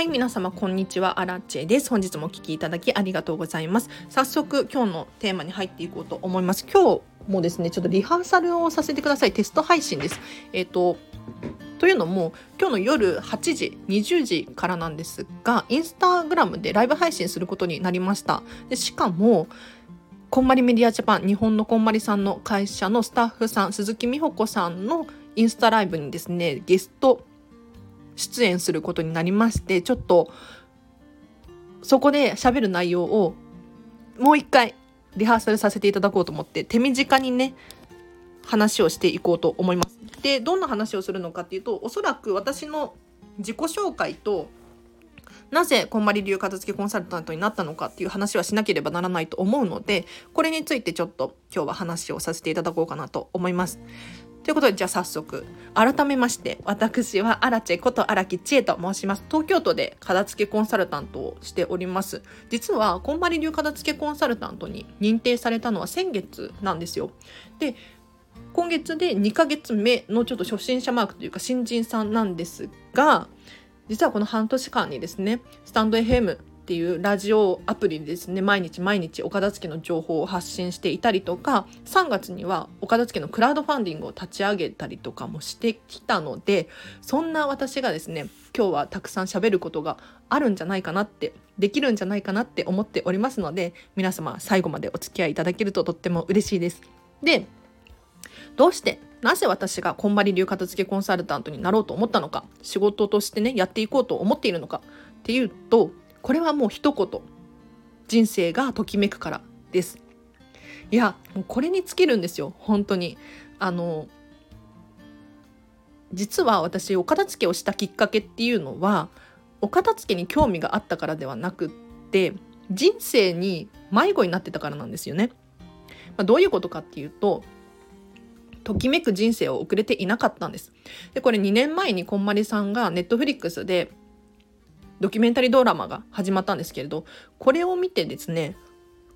はい、皆様こんにちは、アラチェです。本日もお聞きいただきありがとうございます。早速今日のテーマに入っていこうと思います。今日もですね、ちょっとリハーサルをさせてください。テスト配信です。えっ、ー、と、というのも今日の夜8時20時からなんですがインスタグラムでライブ配信することになりましたでしかもこんまりメディアジャパン日本のこんまりさんの会社のスタッフさん鈴木美穂子さんのインスタライブにですねゲスト出演することになりましてちょっとそこで喋る内容をもう一回リハーサルさせていただこうと思って手短にね話をしていこうと思います。でどんな話をするのかっていうとおそらく私の自己紹介となぜこんまり流片付けコンサルタントになったのかっていう話はしなければならないと思うのでこれについてちょっと今日は話をさせていただこうかなと思います。ということでじゃあ早速改めまして私は荒地こと荒木千恵と申します。東京都で片付けコンサルタントをしております。実はこんまり流片付けコンサルタントに認定されたのは先月なんですよ。で今月で2ヶ月目のちょっと初心者マークというか新人さんなんですが実はこの半年間にですねスタンド FM っていうラジオアプリでですね毎日毎日お片付けの情報を発信していたりとか3月にはお片付けのクラウドファンディングを立ち上げたりとかもしてきたのでそんな私がですね今日はたくさん喋ることがあるんじゃないかなってできるんじゃないかなって思っておりますので皆様最後までお付き合いいただけるととっても嬉しいです。でどうしてなぜ私がこんまり流片付けコンサルタントになろうと思ったのか仕事としてねやっていこうと思っているのかっていうとこれはもう一言。人生がときめくからです。いやもうこれに尽きるんですよ。本当に。あの実は私お片付けをしたきっかけっていうのはお片付けに興味があったからではなくって人生に迷子になってたからなんですよね、まあ、どういうことかっていうとときめく人生を送れていなかったんです。で、これ2年前にこんまりさんがネットフリックスでドキュメンタリードラマが始まったんですけれど、これを見てですね、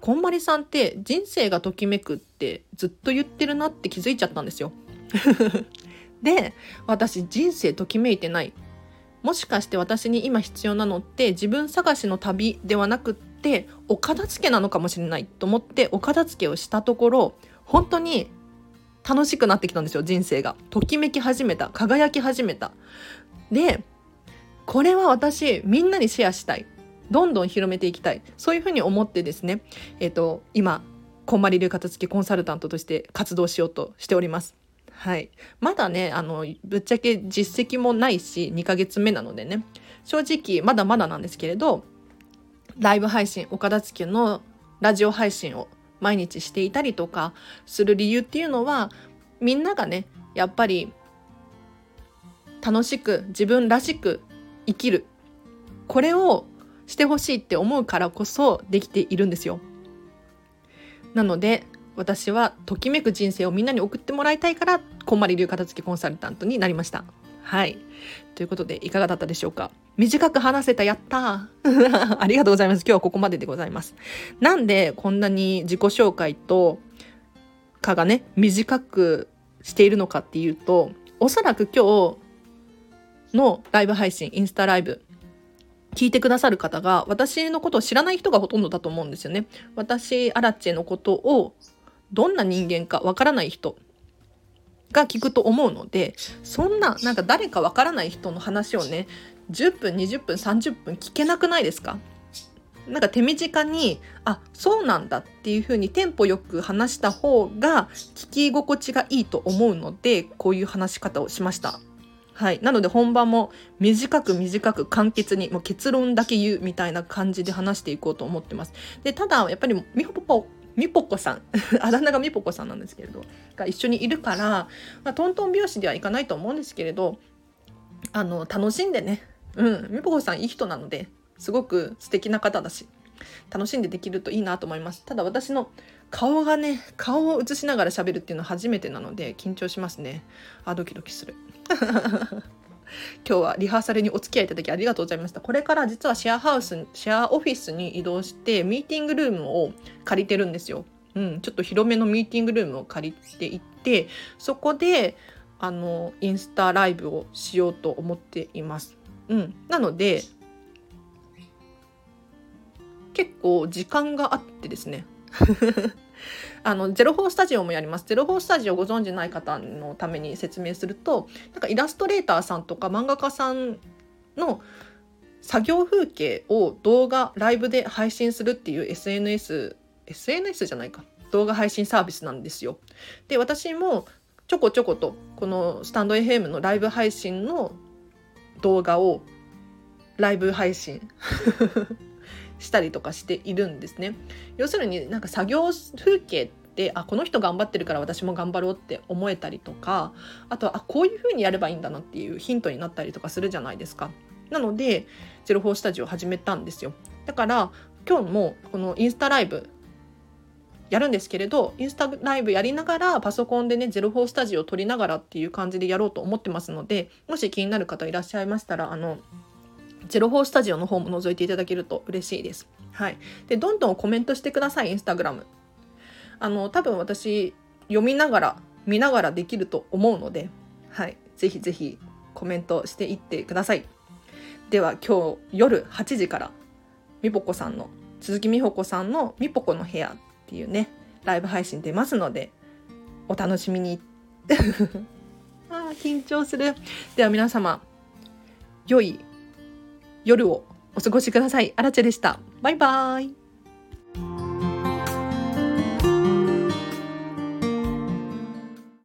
こんまりさんって人生がときめくってずっと言ってるなって気づいちゃったんですよ。で、私人生ときめいてない。もしかして私に今必要なのって自分探しの旅ではなくってお片付けなのかもしれないと思ってお片付けをしたところ本当に楽しくなってきたんですよ人生がときめき始めた輝き始めたでこれは私みんなにシェアしたい。どんどん広めていきたい。そういうふうに思ってですね。え、ー、と今こんまり流片付けコンサルタントとして活動しようとしております。はい、まだねあのぶっちゃけ実績もないし2ヶ月目なのでね。正直まだまだなんですけれどライブ配信岡田付のラジオ配信を毎日していたりとかする理由っていうのはみんながねやっぱり楽しく自分らしく生きるこれをしてほしいって思うからこそできているんですよ。なので私はときめく人生をみんなに送ってもらいたいからこんまり流片付けコンサルタントになりました。はい。ということでいかがだったでしょうか？短く話せた、やった ありがとうございます。今日はここまででございます。なんでこんなに自己紹介とかがね、短くしているのかっていうと、おそらく今日のライブ配信、インスタライブ、聞いてくださる方が私のことを知らない人がほとんどだと思うんですよね。私、アラッチェのことをどんな人間かわからない人が聞くと思うのでそんななんか誰かわからない人の話をね10分20分30分聞けなくないですか？なんか手短にあそうなんだっていう風にテンポよく話した方が聞き心地がいいと思うのでこういう話し方をしました。はい。なので本番も短く短く簡潔にもう結論だけ言うみたいな感じで話していこうと思ってます。で、ただやっぱりみほぽぽみぽこさん あだ名がみぽこさんなんですけれどが一緒にいるから、まあ、トントン拍子ではいかないと思うんですけれどあの楽しんでねうんみぽこさんいい人なのですごく素敵な方だし楽しんでできるといいなと思いますただ私の顔がね顔を映しながら喋るっていうのは初めてなので緊張しますねあドキドキする 今日はリハーサルにお付き合いいただきありがとうございました。これから実はシェアハウス、シェアオフィスに移動してミーティングルームを借りてるんですよ。うん、ちょっと広めのミーティングルームを借りていって、そこであのインスタライブをしようと思っています。うん、なので結構時間があってですね。あのゼロフォースタジオもやります。ゼロフォースタジオご存じない方のために説明するとなんかイラストレーターさんとか漫画家さんの作業風景を動画ライブで配信するっていう SNS SNS じゃないか。動画配信サービスなんですよ。で私もちょこちょことこのスタンド FM のライブ配信の動画をライブ配信。したりとかしているんですね。要するになんか作業風景ってあこの人頑張ってるから私も頑張ろうって思えたりとかあとはあこういう風にやればいいんだなっていうヒントになったりとかするじゃないですか。なのでゼロフォースタジオ始めたんですよ。だから今日もこのインスタライブやるんですけれどインスタライブやりながらパソコンでねゼロフォースタジオを撮りながらっていう感じでやろうと思ってますのでもし気になる方いらっしゃいましたらあのゼロフォースタジオの方も覗いていただけると嬉しいです。はい。で、どんどんコメントしてください、インスタグラム。あの、多分私、読みながら、見ながらできると思うので、はい。ぜひぜひコメントしていってください。では、今日夜8時から、みぽこさんの、鈴木美穂子さんのみぽこの部屋っていうね、ライブ配信出ますので、お楽しみに。ああ、緊張する。では皆様、良い夜をお過ごしください。アラチェでした。バイバーイ。